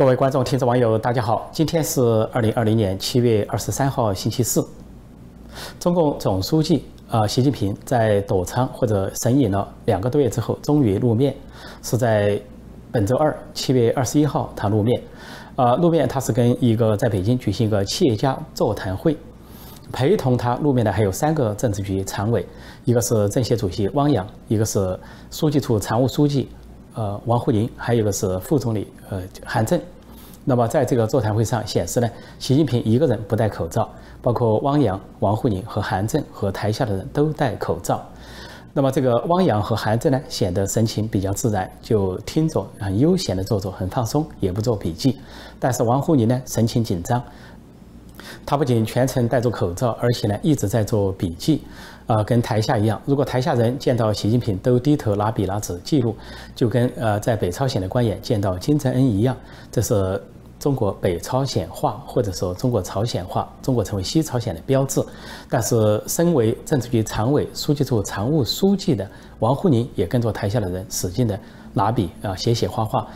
各位观众、听众、网友，大家好！今天是二零二零年七月二十三号，星期四。中共总书记啊，习近平在躲藏或者神隐了两个多月之后，终于露面，是在本周二，七月二十一号，他露面。啊，露面他是跟一个在北京举行一个企业家座谈会，陪同他露面的还有三个政治局常委，一个是政协主席汪洋，一个是书记处常务书记。呃，王沪宁，还有一个是副总理，呃，韩正。那么在这个座谈会上显示呢，习近平一个人不戴口罩，包括汪洋、王沪宁和韩正和台下的人都戴口罩。那么这个汪洋和韩正呢，显得神情比较自然，就听着很悠闲的坐着，很放松，也不做笔记。但是王沪宁呢，神情紧张。他不仅全程戴着口罩，而且呢一直在做笔记，啊，跟台下一样。如果台下人见到习近平都低头拿笔拿纸记录，就跟呃在北朝鲜的官员见到金正恩一样。这是中国北朝鲜化，或者说中国朝鲜化，中国成为西朝鲜的标志。但是身为政治局常委、书记处常务书记的王沪宁也跟着台下的人使劲的拿笔啊写写画画。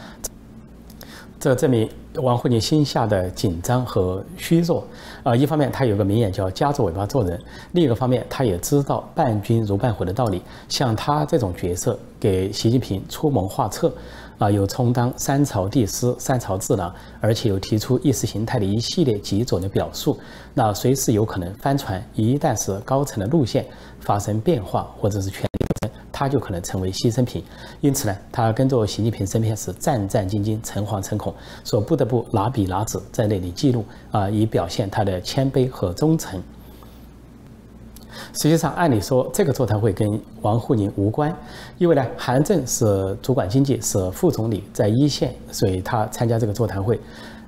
这证明王沪宁心下的紧张和虚弱，啊，一方面他有个名言叫夹着尾巴做人，另一个方面他也知道伴君如伴虎的道理。像他这种角色给习近平出谋划策，啊，有充当三朝帝师、三朝智囊，而且有提出意识形态的一系列极左的表述，那随时有可能翻船。一旦是高层的路线发生变化，或者是权他就可能成为牺牲品，因此呢，他跟着习近平身边是战战兢兢、诚惶诚恐，说不得不拿笔拿纸在那里记录啊，以表现他的谦卑和忠诚。实际上，按理说这个座谈会跟王沪宁无关，因为呢，韩正是主管经济，是副总理，在一线，所以他参加这个座谈会。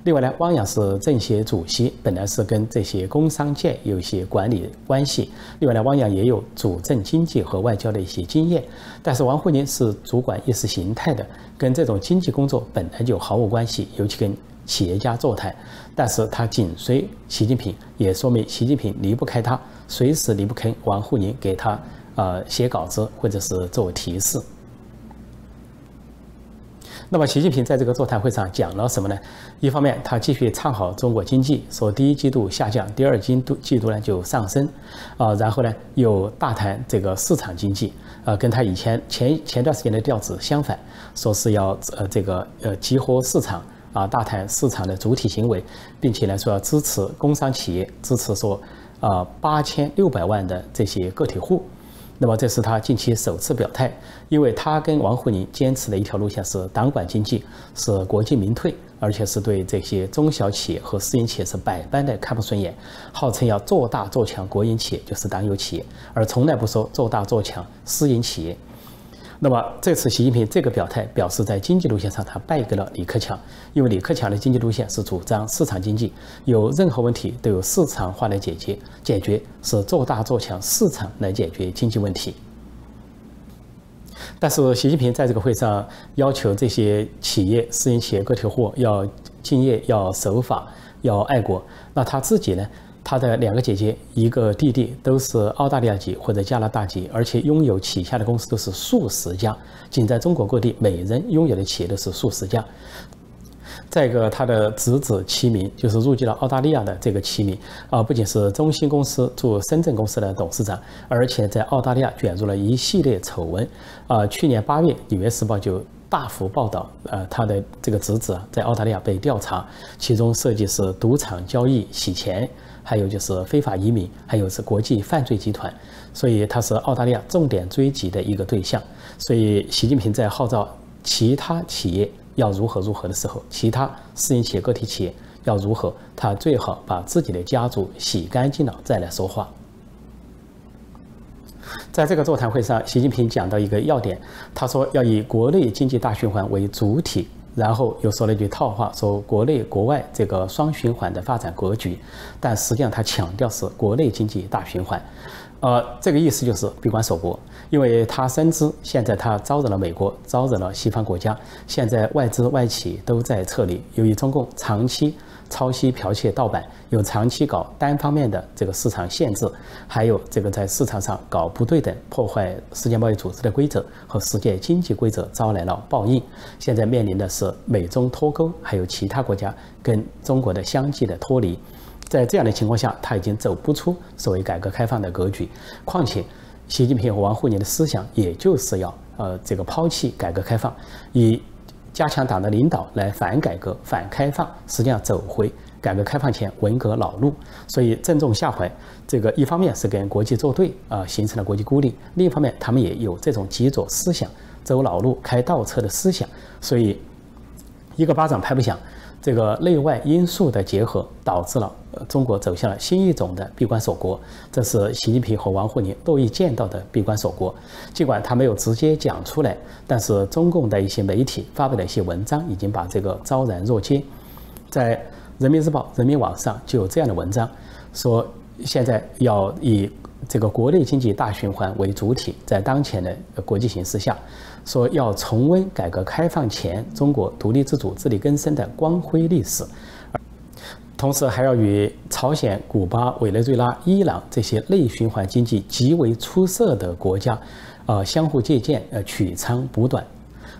另外呢，汪洋是政协主席，本来是跟这些工商界有一些管理关系。另外呢，汪洋也有主政经济和外交的一些经验。但是王沪宁是主管意识形态的，跟这种经济工作本来就毫无关系，尤其跟企业家座谈。但是他紧随习近平，也说明习近平离不开他，随时离不开王沪宁给他呃写稿子或者是做提示。那么，习近平在这个座谈会上讲了什么呢？一方面，他继续唱好中国经济，说第一季度下降，第二季度季度呢就上升，啊，然后呢又大谈这个市场经济，啊，跟他以前前前段时间的调子相反，说是要呃这个呃激活市场，啊，大谈市场的主体行为，并且呢说要支持工商企业，支持说啊八千六百万的这些个体户。那么这是他近期首次表态，因为他跟王沪宁坚持的一条路线是党管经济，是国进民退，而且是对这些中小企业和私营企业是百般的看不顺眼，号称要做大做强国营企业，就是党有企业，而从来不说做大做强私营企业。那么这次习近平这个表态，表示在经济路线上他败给了李克强，因为李克强的经济路线是主张市场经济，有任何问题都有市场化来解决，解决是做大做强市场来解决经济问题。但是习近平在这个会上要求这些企业、私营企业、个体户要敬业、要守法、要爱国，那他自己呢？他的两个姐姐，一个弟弟，都是澳大利亚籍或者加拿大籍，而且拥有旗下的公司都是数十家。仅在中国各地，每人拥有的企业都是数十家。再一个，他的侄子齐明，就是入籍了澳大利亚的这个齐明啊，不仅是中兴公司驻深圳公司的董事长，而且在澳大利亚卷入了一系列丑闻啊。去年八月，《纽约时报》就大幅报道，呃，他的这个侄子啊，在澳大利亚被调查，其中涉及是赌场交易、洗钱。还有就是非法移民，还有是国际犯罪集团，所以他是澳大利亚重点追击的一个对象。所以习近平在号召其他企业要如何如何的时候，其他私营企业、个体企业要如何，他最好把自己的家族洗干净了再来说话。在这个座谈会上，习近平讲到一个要点，他说要以国内经济大循环为主体。然后又说了一句套话，说国内国外这个双循环的发展格局，但实际上他强调是国内经济大循环，呃，这个意思就是闭关锁国，因为他深知现在他招惹了美国，招惹了西方国家，现在外资外企都在撤离，由于中共长期抄袭、剽窃、盗版，有长期搞单方面的这个市场限制，还有这个在市场上搞不对等，破坏世界贸易组织的规则和世界经济规则，招来了报应。现在面临的是美中脱钩，还有其他国家跟中国的相继的脱离。在这样的情况下，他已经走不出所谓改革开放的格局。况且，习近平和王沪宁的思想，也就是要呃这个抛弃改革开放，以。加强党的领导来反改革、反开放，实际上走回改革开放前文革老路，所以正中下怀。这个一方面是跟国际作对啊，形成了国际孤立；另一方面，他们也有这种极左思想、走老路、开倒车的思想，所以一个巴掌拍不响。这个内外因素的结合，导致了中国走向了新一种的闭关锁国，这是习近平和王沪宁都意见到的闭关锁国。尽管他没有直接讲出来，但是中共的一些媒体发表的一些文章，已经把这个昭然若揭。在人民日报、人民网上就有这样的文章，说现在要以这个国内经济大循环为主体，在当前的国际形势下。说要重温改革开放前中国独立自主、自力更生的光辉历史，同时还要与朝鲜、古巴、委内瑞拉、伊朗这些内循环经济极为出色的国家，呃，相互借鉴，呃，取长补短。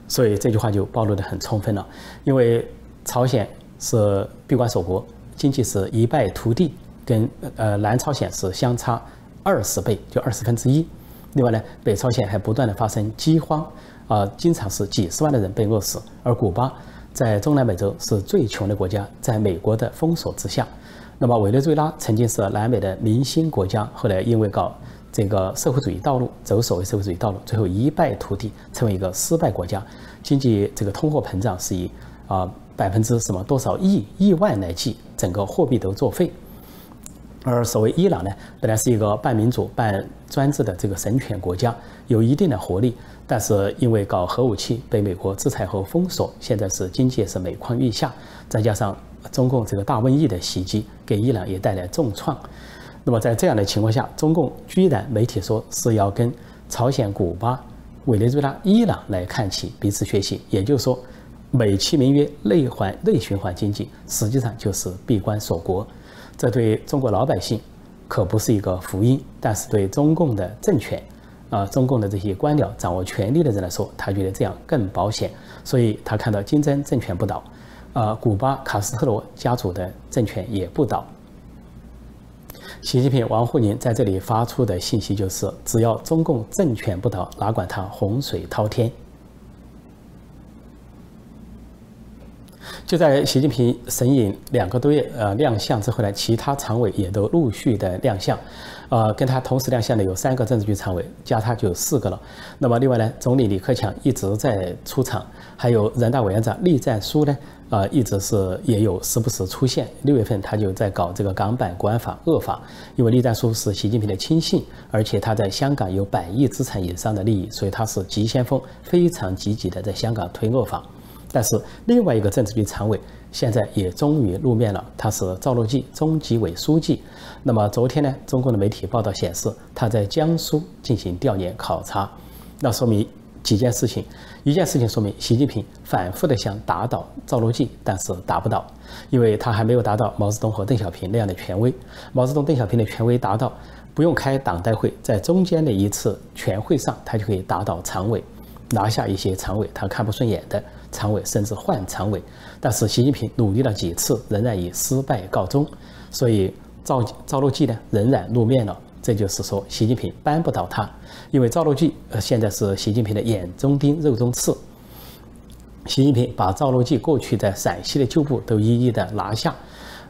所以这句话就暴露得很充分了。因为朝鲜是闭关锁国，经济是一败涂地，跟呃南朝鲜是相差二十倍，就二十分之一。另外呢，北朝鲜还不断的发生饥荒。啊，经常是几十万的人被饿死，而古巴在中南美洲是最穷的国家，在美国的封锁之下。那么委内瑞拉曾经是南美的明星国家，后来因为搞这个社会主义道路，走所谓社会主义道路，最后一败涂地，成为一个失败国家。经济这个通货膨胀是以啊百分之什么多少亿亿万来计，整个货币都作废。而所谓伊朗呢，本来是一个半民主半专制的这个神权国家，有一定的活力。但是因为搞核武器被美国制裁和封锁，现在是经济是每况愈下，再加上中共这个大瘟疫的袭击，给伊朗也带来重创。那么在这样的情况下，中共居然媒体说是要跟朝鲜、古巴、委内瑞拉、伊朗来看齐，彼此学习。也就是说，美其名曰内环内循环经济，实际上就是闭关锁国。这对中国老百姓可不是一个福音，但是对中共的政权。啊，中共的这些官僚掌握权力的人来说，他觉得这样更保险，所以他看到金正政权不倒，啊，古巴卡斯特罗家族的政权也不倒。习近平、王沪宁在这里发出的信息就是：只要中共政权不倒，哪管他洪水滔天。就在习近平神隐两个多月呃亮相之后呢，其他常委也都陆续的亮相。呃，跟他同时亮相的有三个政治局常委，加他就有四个了。那么另外呢，总理李克强一直在出场，还有人大委员长栗战书呢，呃，一直是也有时不时出现。六月份他就在搞这个港版国安法恶法，因为栗战书是习近平的亲信，而且他在香港有百亿资产以上的利益，所以他是急先锋，非常积极的在香港推恶法。但是另外一个政治局常委。现在也终于露面了，他是赵乐际，中纪委书记。那么昨天呢，中共的媒体报道显示，他在江苏进行调研考察，那说明几件事情。一件事情说明，习近平反复的想打倒赵乐际，但是打不倒，因为他还没有达到毛泽东和邓小平那样的权威。毛泽东、邓小平的权威达到不用开党代会，在中间的一次全会上，他就可以打倒常委，拿下一些常委他看不顺眼的。常委甚至换常委，但是习近平努力了几次，仍然以失败告终。所以赵赵乐际呢，仍然露面了。这就是说，习近平扳不倒他，因为赵乐际呃现在是习近平的眼中钉、肉中刺。习近平把赵乐际过去在陕西的旧部都一一的拿下，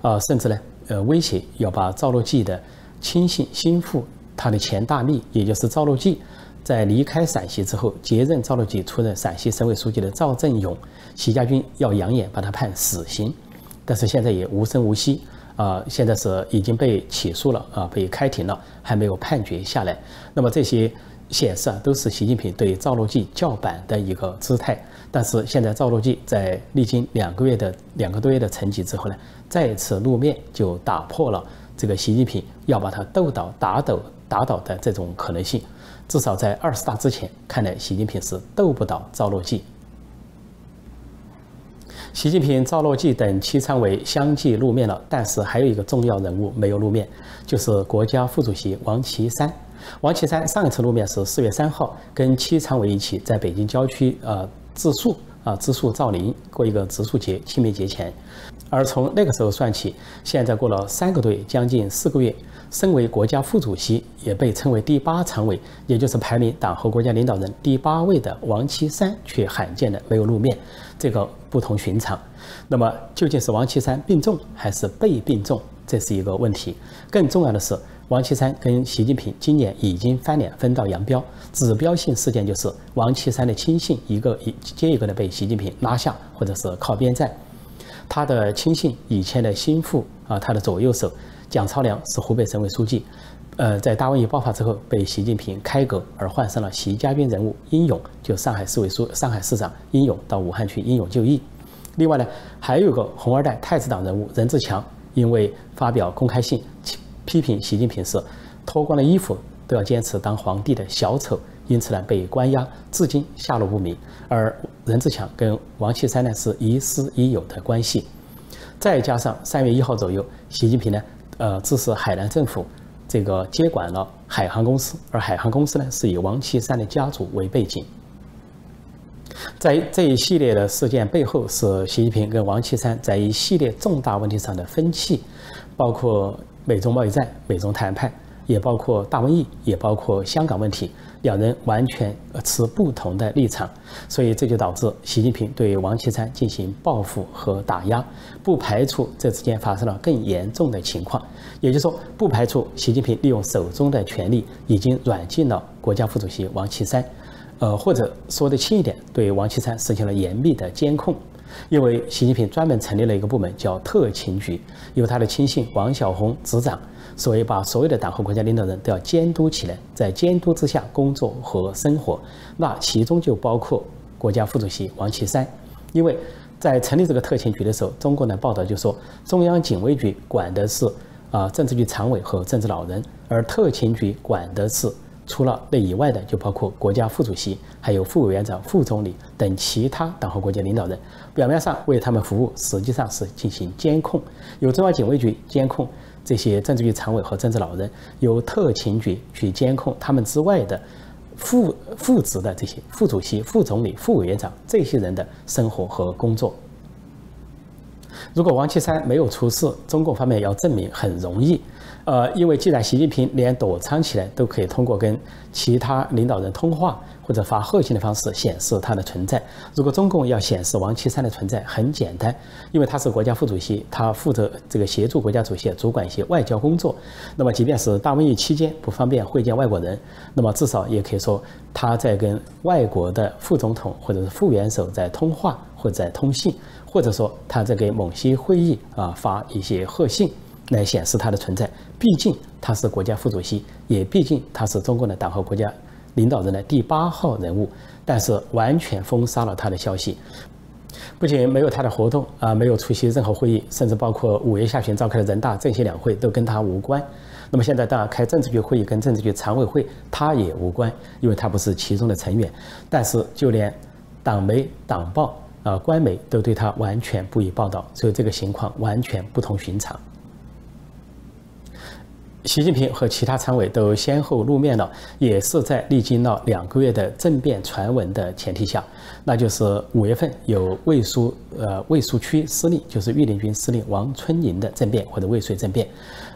啊，甚至呢，呃，威胁要把赵乐际的亲信心腹，他的前大秘，也就是赵乐际。在离开陕西之后，接任赵乐际出任陕西省委书记的赵正永，习家军要扬言把他判死刑，但是现在也无声无息啊，现在是已经被起诉了啊，被开庭了，还没有判决下来。那么这些显示啊，都是习近平对赵乐际叫板的一个姿态。但是现在赵乐际在历经两个月的两个多月的沉寂之后呢，再次露面，就打破了这个习近平要把他斗倒、打倒、打倒的这种可能性。至少在二十大之前，看来习近平是斗不倒赵乐际。习近平、赵乐际等七常委相继露面了，但是还有一个重要人物没有露面，就是国家副主席王岐山。王岐山上一次露面是四月三号，跟七常委一起在北京郊区呃植树啊植树造林，过一个植树节清明节前。而从那个时候算起，现在过了三个多月，将近四个月。身为国家副主席，也被称为第八常委，也就是排名党和国家领导人第八位的王岐山，却罕见的没有露面，这个不同寻常。那么，究竟是王岐山病重还是被病重，这是一个问题。更重要的是，王岐山跟习近平今年已经翻脸，分道扬镳。指标性事件就是王岐山的亲信一个一接一个的被习近平拉下，或者是靠边站。他的亲信以前的心腹啊，他的左右手。蒋超良是湖北省委书记，呃，在大瘟疫爆发之后被习近平开革，而换上了习家军人物英勇，就上海市委书、上海市长英勇到武汉去英勇就义。另外呢，还有个红二代太子党人物任志强，因为发表公开信批评习近平是脱光了衣服都要坚持当皇帝的小丑，因此呢被关押，至今下落不明。而任志强跟王岐山呢是亦师亦友的关系，再加上三月一号左右，习近平呢。呃，致使海南政府这个接管了海航公司，而海航公司呢是以王岐山的家族为背景。在这一系列的事件背后，是习近平跟王岐山在一系列重大问题上的分歧，包括美中贸易战、美中谈判，也包括大瘟疫，也包括香港问题。两人完全持不同的立场，所以这就导致习近平对王岐山进行报复和打压，不排除这之间发生了更严重的情况。也就是说，不排除习近平利用手中的权力已经软禁了国家副主席王岐山，呃，或者说的轻一点，对王岐山实行了严密的监控。因为习近平专门成立了一个部门，叫特勤局，由他的亲信王晓红执掌。所以，把所有的党和国家领导人都要监督起来，在监督之下工作和生活。那其中就包括国家副主席王岐山，因为在成立这个特勤局的时候，中国的报道就说，中央警卫局管的是啊政治局常委和政治老人，而特勤局管的是除了那以外的，就包括国家副主席、还有副委员长、副总理等其他党和国家领导人。表面上为他们服务，实际上是进行监控，由中央警卫局监控。这些政治局常委和政治老人由特勤局去监控他们之外的副副职的这些副主席、副总理、副委员长这些人的生活和工作。如果王岐山没有出事，中共方面要证明很容易。呃，因为既然习近平连躲藏起来都可以通过跟其他领导人通话或者发贺信的方式显示他的存在，如果中共要显示王岐山的存在，很简单，因为他是国家副主席，他负责这个协助国家主席主管一些外交工作。那么，即便是大瘟疫期间不方便会见外国人，那么至少也可以说他在跟外国的副总统或者是副元首在通话或者在通信，或者说他在给某些会议啊发一些贺信。来显示他的存在，毕竟他是国家副主席，也毕竟他是中共的党和国家领导人的第八号人物。但是完全封杀了他的消息，不仅没有他的活动啊，没有出席任何会议，甚至包括五月下旬召开的人大政协两会都跟他无关。那么现在当然开政治局会议跟政治局常委会，他也无关，因为他不是其中的成员。但是就连党媒、党报啊、官媒都对他完全不予报道，所以这个情况完全不同寻常。习近平和其他常委都先后露面了，也是在历经了两个月的政变传闻的前提下，那就是五月份有卫戍呃卫戍区司令，就是御林军司令王春宁的政变或者未遂政变，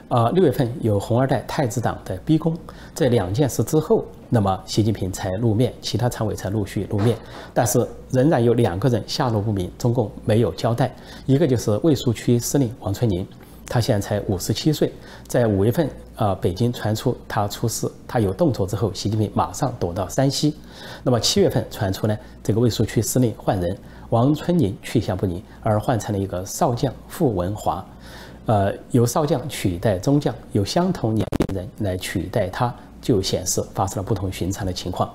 啊六月份有红二代太子党的逼宫，这两件事之后，那么习近平才露面，其他常委才陆续露面，但是仍然有两个人下落不明，中共没有交代，一个就是卫戍区司令王春宁。他现在才五十七岁，在五月份，呃，北京传出他出事，他有动作之后，习近平马上躲到山西。那么七月份传出呢，这个卫戍区司令换人，王春宁去向不明，而换成了一个少将傅文华，呃，由少将取代中将，由相同年龄人来取代他，就显示发生了不同寻常的情况。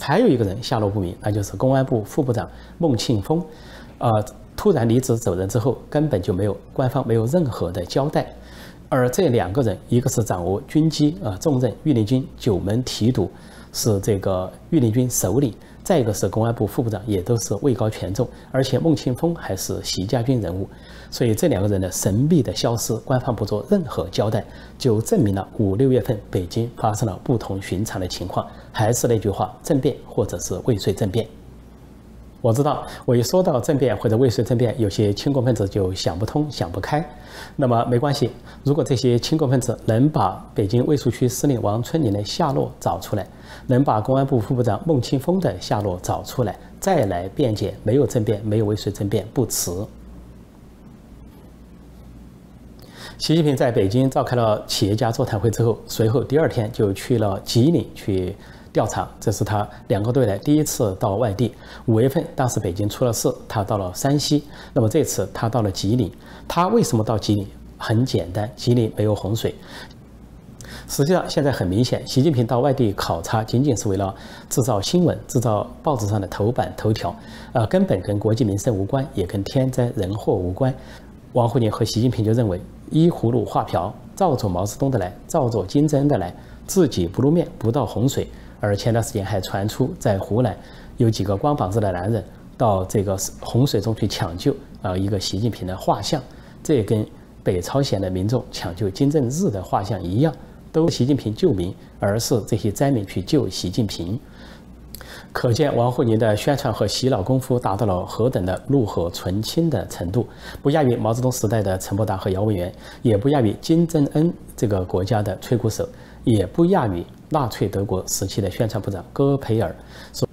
还有一个人下落不明，那就是公安部副部长孟庆峰，呃。突然离职走人之后，根本就没有官方没有任何的交代。而这两个人，一个是掌握军机啊重任，御林军九门提督，是这个御林军首领，再一个是公安部副部长，也都是位高权重，而且孟庆峰还是习家军人物，所以这两个人的神秘的消失，官方不做任何交代，就证明了五六月份北京发生了不同寻常的情况。还是那句话，政变或者是未遂政变。我知道，我一说到政变或者未遂政变，有些亲共分子就想不通、想不开。那么没关系，如果这些亲共分子能把北京卫戍区司令王春林的下落找出来，能把公安部副部长孟庆峰的下落找出来，再来辩解没有政变、没有未遂政变不迟。习近平在北京召开了企业家座谈会之后，随后第二天就去了吉林去。调查，这是他两个多月来第一次到外地。五月份，当时北京出了事，他到了山西。那么这次他到了吉林，他为什么到吉林？很简单，吉林没有洪水。实际上，现在很明显，习近平到外地考察，仅仅是为了制造新闻，制造报纸上的头版头条，呃，根本跟国计民生无关，也跟天灾人祸无关。王沪宁和习近平就认为，依葫芦画瓢，照着毛泽东的来，照着金正恩的来，自己不露面，不到洪水。而前段时间还传出，在湖南有几个光膀子的男人到这个洪水中去抢救啊一个习近平的画像，这也跟北朝鲜的民众抢救金正日的画像一样，都习近平救民，而是这些灾民去救习近平。可见王沪宁的宣传和洗脑功夫达到了何等的炉火纯青的程度，不亚于毛泽东时代的陈伯达和姚文元，也不亚于金正恩这个国家的吹鼓手，也不亚于。纳粹德国时期的宣传部长戈培尔说：“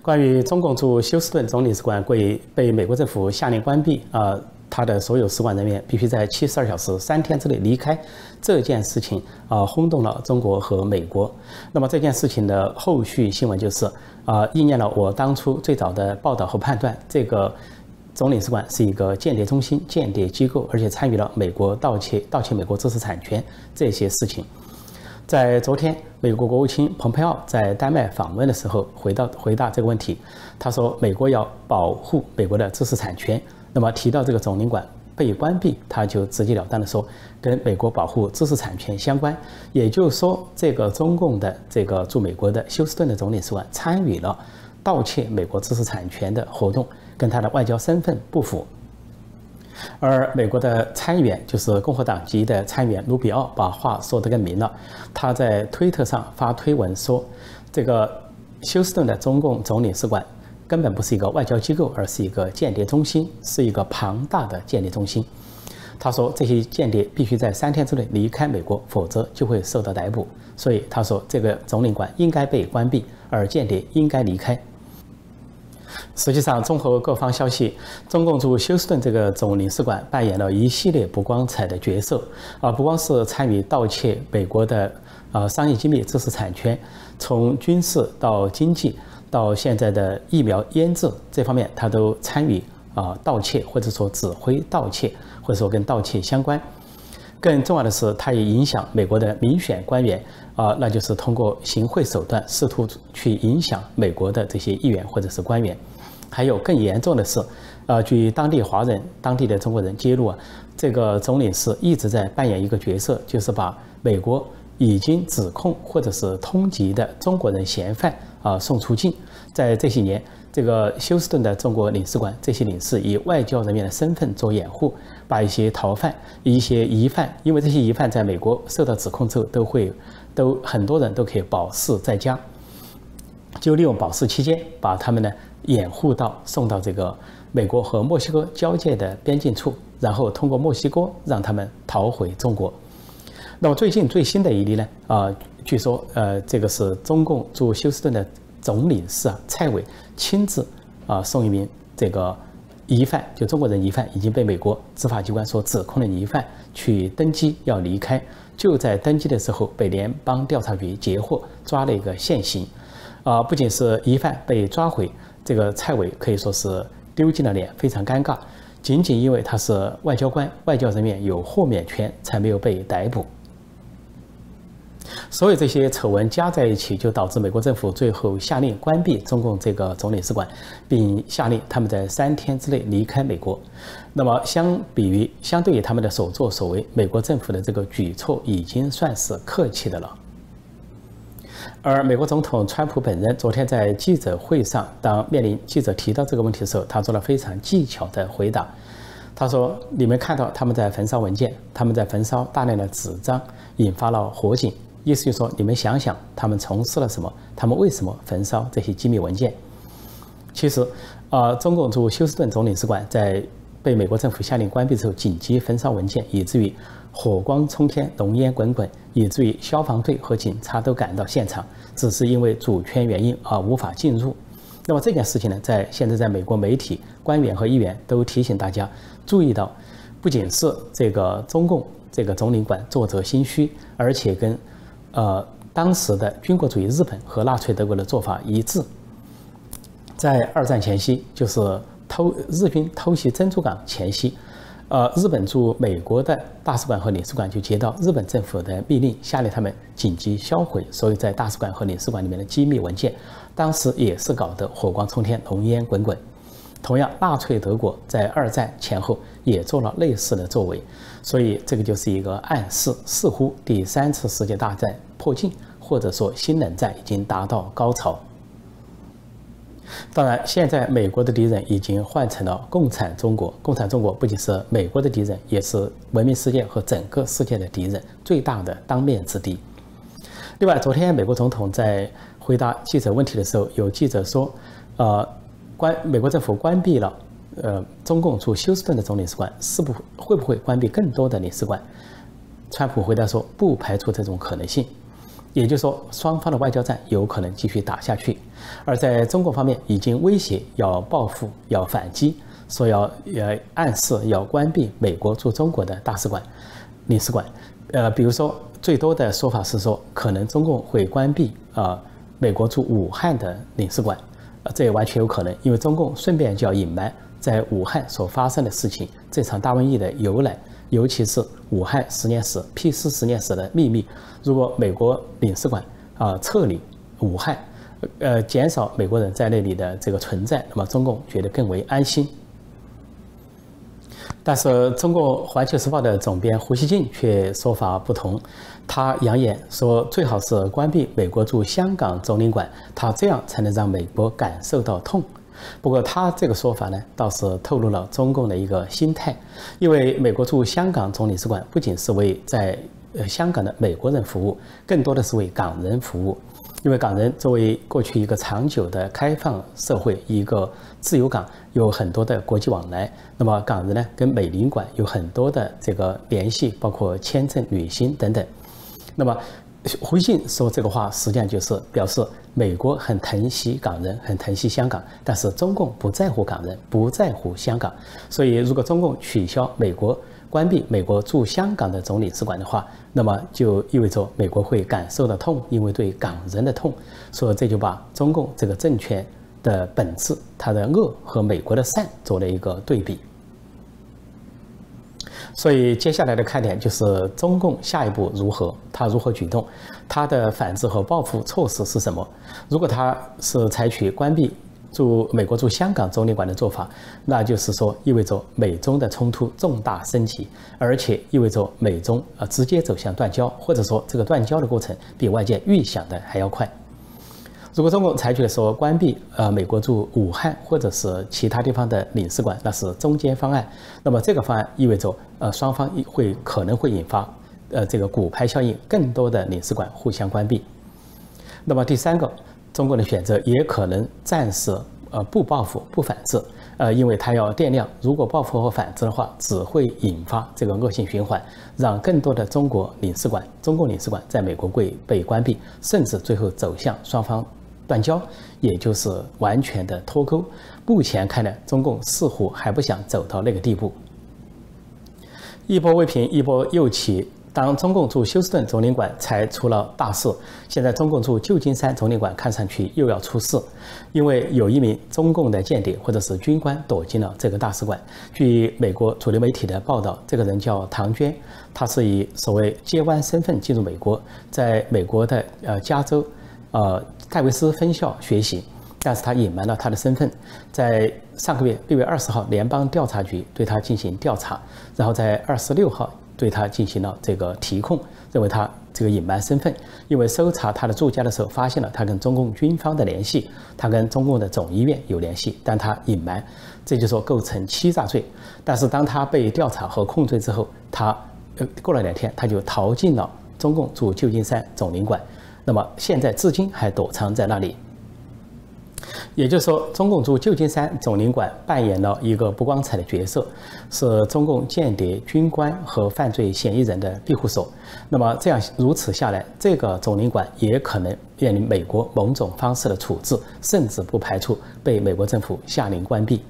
关于中共驻休斯顿总领事馆被被美国政府下令关闭，啊，他的所有使馆人员必须在七十二小时三天之内离开这件事情，啊，轰动了中国和美国。那么这件事情的后续新闻就是，啊，应验了我当初最早的报道和判断，这个总领事馆是一个间谍中心、间谍机构，而且参与了美国盗窃盗窃美国知识产权这些事情。”在昨天，美国国务卿蓬佩奥在丹麦访问的时候，回到回答这个问题，他说：“美国要保护美国的知识产权。”那么提到这个总领馆被关闭，他就直截了当的说，跟美国保护知识产权相关。也就是说，这个中共的这个驻美国的休斯顿的总领事馆参与了盗窃美国知识产权的活动，跟他的外交身份不符。而美国的参议员，就是共和党籍的参议员卢比奥，把话说得更明了。他在推特上发推文说：“这个休斯顿的中共总领事馆根本不是一个外交机构，而是一个间谍中心，是一个庞大的间谍中心。”他说：“这些间谍必须在三天之内离开美国，否则就会受到逮捕。”所以他说：“这个总领馆应该被关闭，而间谍应该离开。”实际上，综合各方消息，中共驻休斯顿这个总领事馆扮演了一系列不光彩的角色，啊，不光是参与盗窃美国的啊商业机密、知识产权，从军事到经济到现在的疫苗研制这方面，他都参与啊盗窃，或者说指挥盗窃，或者说跟盗窃相关。更重要的是，它也影响美国的民选官员啊，那就是通过行贿手段试图去影响美国的这些议员或者是官员。还有更严重的是，呃，据当地华人、当地的中国人揭露啊，这个总领事一直在扮演一个角色，就是把美国已经指控或者是通缉的中国人嫌犯啊送出境。在这些年，这个休斯顿的中国领事馆，这些领事以外交人员的身份做掩护。把一些逃犯、一些疑犯，因为这些疑犯在美国受到指控之后，都会都很多人都可以保释在家，就利用保释期间把他们呢掩护到送到这个美国和墨西哥交界的边境处，然后通过墨西哥让他们逃回中国。那么最近最新的一例呢？啊，据说呃，这个是中共驻休斯顿的总领事啊蔡伟亲自啊送一名这个。疑犯就中国人疑犯已经被美国执法机关所指控的疑犯去登机要离开，就在登机的时候被联邦调查局截获，抓了一个现行。啊，不仅是疑犯被抓回，这个蔡伟可以说是丢尽了脸，非常尴尬。仅仅因为他是外交官，外交人员有豁免权，才没有被逮捕。所有这些丑闻加在一起，就导致美国政府最后下令关闭中共这个总领事馆，并下令他们在三天之内离开美国。那么，相比于相对于他们的所作所为，美国政府的这个举措已经算是客气的了。而美国总统川普本人昨天在记者会上，当面临记者提到这个问题的时候，他做了非常技巧的回答。他说：“你们看到他们在焚烧文件，他们在焚烧大量的纸张，引发了火警。意思就是说，你们想想，他们从事了什么？他们为什么焚烧这些机密文件？其实，呃，中共驻休斯顿总领事馆在被美国政府下令关闭之后，紧急焚烧文件，以至于火光冲天、浓烟滚滚，以至于消防队和警察都赶到现场，只是因为主权原因而无法进入。那么这件事情呢，在现在在美国媒体、官员和议员都提醒大家。”注意到，不仅是这个中共这个总领馆作者心虚，而且跟呃当时的军国主义日本和纳粹德国的做法一致。在二战前夕，就是偷日军偷袭珍珠港前夕，呃，日本驻美国的大使馆和领事馆就接到日本政府的命令，下令他们紧急销毁所有在大使馆和领事馆里面的机密文件。当时也是搞得火光冲天，浓烟滚滚。同样，纳粹德国在二战前后也做了类似的作为，所以这个就是一个暗示，似乎第三次世界大战迫近，或者说新冷战已经达到高潮。当然，现在美国的敌人已经换成了共产中国，共产中国不仅是美国的敌人，也是文明世界和整个世界的敌人，最大的当面之敌。另外，昨天美国总统在回答记者问题的时候，有记者说，呃。关美国政府关闭了，呃，中共驻休斯顿的总领事馆，是不会不会关闭更多的领事馆？川普回答说，不排除这种可能性。也就是说，双方的外交战有可能继续打下去。而在中国方面，已经威胁要报复、要反击，说要呃暗示要关闭美国驻中国的大使馆、领事馆。呃，比如说，最多的说法是说，可能中共会关闭啊美国驻武汉的领事馆。这也完全有可能，因为中共顺便就要隐瞒在武汉所发生的事情，这场大瘟疫的由来，尤其是武汉实验室、P 四实验室的秘密。如果美国领事馆啊撤离武汉，呃，减少美国人在那里的这个存在，那么中共觉得更为安心。但是，中国《环球时报》的总编胡锡进却说法不同，他扬言说，最好是关闭美国驻香港总领馆，他这样才能让美国感受到痛。不过，他这个说法呢，倒是透露了中共的一个心态，因为美国驻香港总领事馆不仅是为在呃香港的美国人服务，更多的是为港人服务。因为港人作为过去一个长久的开放社会，一个自由港，有很多的国际往来。那么港人呢，跟美领馆有很多的这个联系，包括签证、旅行等等。那么胡锡说这个话，实际上就是表示美国很疼惜港人，很疼惜香港，但是中共不在乎港人，不在乎香港。所以，如果中共取消美国，关闭美国驻香港的总领事馆的话，那么就意味着美国会感受到痛，因为对港人的痛，所以这就把中共这个政权的本质、它的恶和美国的善做了一个对比。所以接下来的看点就是中共下一步如何，他如何举动，他的反制和报复措施是什么？如果他是采取关闭。驻美国驻香港总领馆的做法，那就是说意味着美中的冲突重大升级，而且意味着美中啊直接走向断交，或者说这个断交的过程比外界预想的还要快。如果中共采取的说关闭呃美国驻武汉或者是其他地方的领事馆，那是中间方案。那么这个方案意味着呃双方会可能会引发呃这个骨牌效应，更多的领事馆互相关闭。那么第三个。中国的选择也可能暂时呃不报复不反制，呃，因为它要掂量，如果报复和反制的话，只会引发这个恶性循环，让更多的中国领事馆、中共领事馆在美国会被关闭，甚至最后走向双方断交，也就是完全的脱钩。目前看来，中共似乎还不想走到那个地步。一波未平，一波又起。当中共驻休斯顿总领馆才出了大事，现在中共驻旧金山总领馆看上去又要出事，因为有一名中共的间谍或者是军官躲进了这个大使馆。据美国主流媒体的报道，这个人叫唐娟，他是以所谓接班身份进入美国，在美国的呃加州，呃戴维斯分校学习，但是他隐瞒了他的身份。在上个月六月二十号，联邦调查局对他进行调查，然后在二十六号。对他进行了这个提控，认为他这个隐瞒身份，因为搜查他的住家的时候，发现了他跟中共军方的联系，他跟中共的总医院有联系，但他隐瞒，这就说构成欺诈罪。但是当他被调查和控罪之后，他呃过了两天，他就逃进了中共驻旧金山总领馆，那么现在至今还躲藏在那里。也就是说，中共驻旧金山总领馆扮演了一个不光彩的角色，是中共间谍、军官和犯罪嫌疑人的庇护所。那么这样如此下来，这个总领馆也可能面临美国某种方式的处置，甚至不排除被美国政府下令关闭。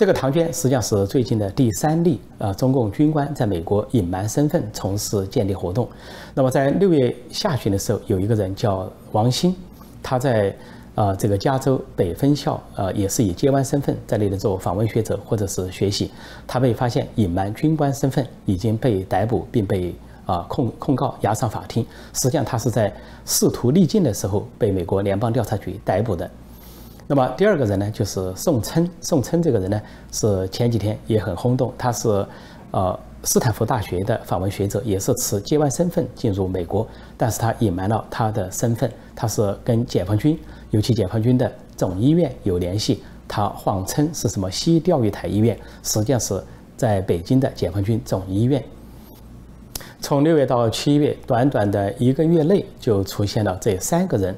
这个唐娟实际上是最近的第三例啊，中共军官在美国隐瞒身份从事间谍活动。那么在六月下旬的时候，有一个人叫王鑫，他在。啊，这个加州北分校，呃，也是以接班身份在那里做访问学者或者是学习。他被发现隐瞒军官身份，已经被逮捕并被啊控控告押上法庭。实际上，他是在试图逆境的时候被美国联邦调查局逮捕的。那么第二个人呢，就是宋琛。宋琛这个人呢，是前几天也很轰动。他是呃斯坦福大学的访问学者，也是持接外身份进入美国，但是他隐瞒了他的身份，他是跟解放军。尤其解放军的总医院有联系，他谎称是什么西钓鱼台医院，实际上是在北京的解放军总医院。从六月到七月，短短的一个月内就出现了这三个人，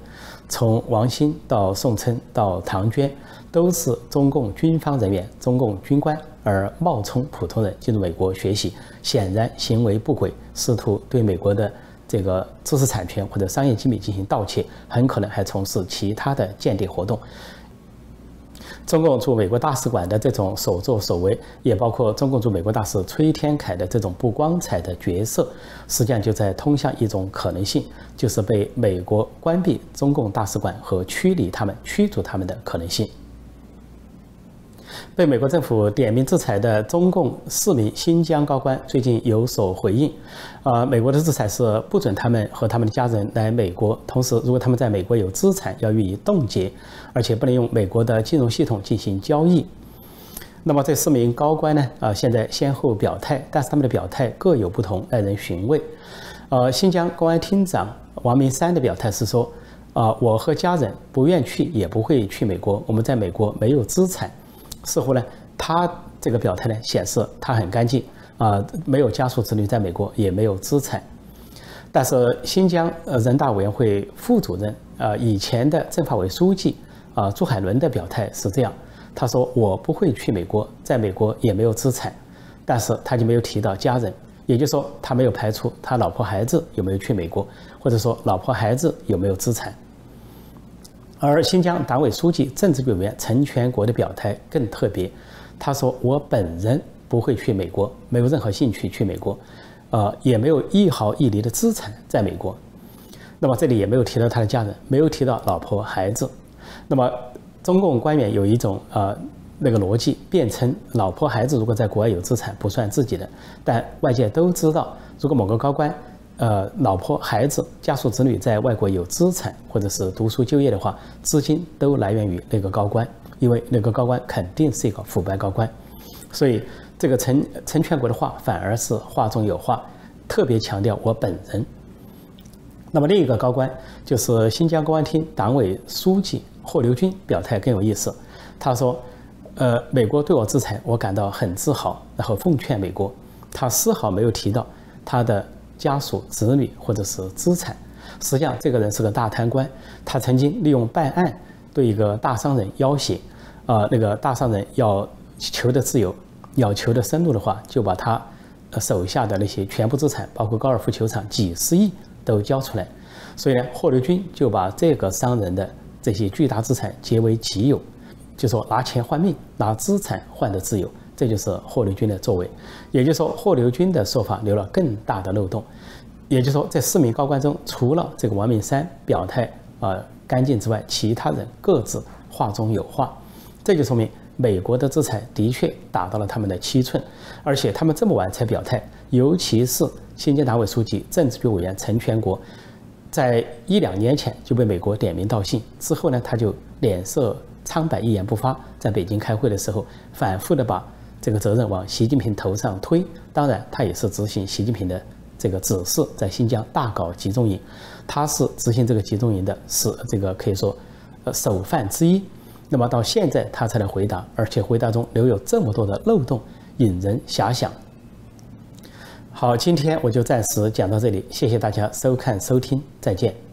从王鑫到宋琛到唐娟，都是中共军方人员、中共军官，而冒充普通人进入美国学习，显然行为不轨，试图对美国的。这个知识产权或者商业机密进行盗窃，很可能还从事其他的间谍活动。中共驻美国大使馆的这种所作所为，也包括中共驻美国大使崔天凯的这种不光彩的角色，实际上就在通向一种可能性，就是被美国关闭中共大使馆和驱离他们、驱逐他们的可能性。被美国政府点名制裁的中共四名新疆高官最近有所回应，呃，美国的制裁是不准他们和他们的家人来美国，同时如果他们在美国有资产，要予以冻结，而且不能用美国的金融系统进行交易。那么这四名高官呢？啊，现在先后表态，但是他们的表态各有不同，耐人寻味。呃，新疆公安厅长王明山的表态是说，啊，我和家人不愿去，也不会去美国，我们在美国没有资产。似乎呢，他这个表态呢，显示他很干净啊，没有家属子女在美国，也没有资产。但是新疆呃人大委员会副主任啊，以前的政法委书记啊朱海伦的表态是这样，他说我不会去美国，在美国也没有资产，但是他就没有提到家人，也就是说他没有排除他老婆孩子有没有去美国，或者说老婆孩子有没有资产。而新疆党委书记、政治委员陈全国的表态更特别，他说：“我本人不会去美国，没有任何兴趣去美国，呃，也没有一毫一厘的资产在美国。那么这里也没有提到他的家人，没有提到老婆孩子。那么中共官员有一种呃那个逻辑，辩称老婆孩子如果在国外有资产不算自己的，但外界都知道，如果某个高官。”呃，老婆、孩子、家属、子女在外国有资产或者是读书就业的话，资金都来源于那个高官，因为那个高官肯定是一个腐败高官，所以这个陈陈全国的话反而是话中有话，特别强调我本人。那么另一个高官就是新疆公安厅党委书记霍留军表态更有意思，他说：“呃，美国对我制裁，我感到很自豪，然后奉劝美国，他丝毫没有提到他的。”家属、子女或者是资产，实际上这个人是个大贪官。他曾经利用办案对一个大商人要挟，啊，那个大商人要求的自由，要求的深度的话，就把他手下的那些全部资产，包括高尔夫球场几十亿都交出来。所以呢，霍留军就把这个商人的这些巨大资产结为己有，就说拿钱换命，拿资产换的自由。这就是霍留军的作为，也就是说，霍留军的说法留了更大的漏洞。也就是说，这四名高官中，除了这个王明山表态啊干净之外，其他人各自话中有话。这就说明美国的制裁的确打到了他们的七寸，而且他们这么晚才表态，尤其是新疆党委书记、政治局委员陈全国，在一两年前就被美国点名道姓，之后呢，他就脸色苍白，一言不发，在北京开会的时候，反复的把。这个责任往习近平头上推，当然他也是执行习近平的这个指示在新疆大搞集中营，他是执行这个集中营的，是这个可以说呃首犯之一。那么到现在他才能回答，而且回答中留有这么多的漏洞，引人遐想。好，今天我就暂时讲到这里，谢谢大家收看收听，再见。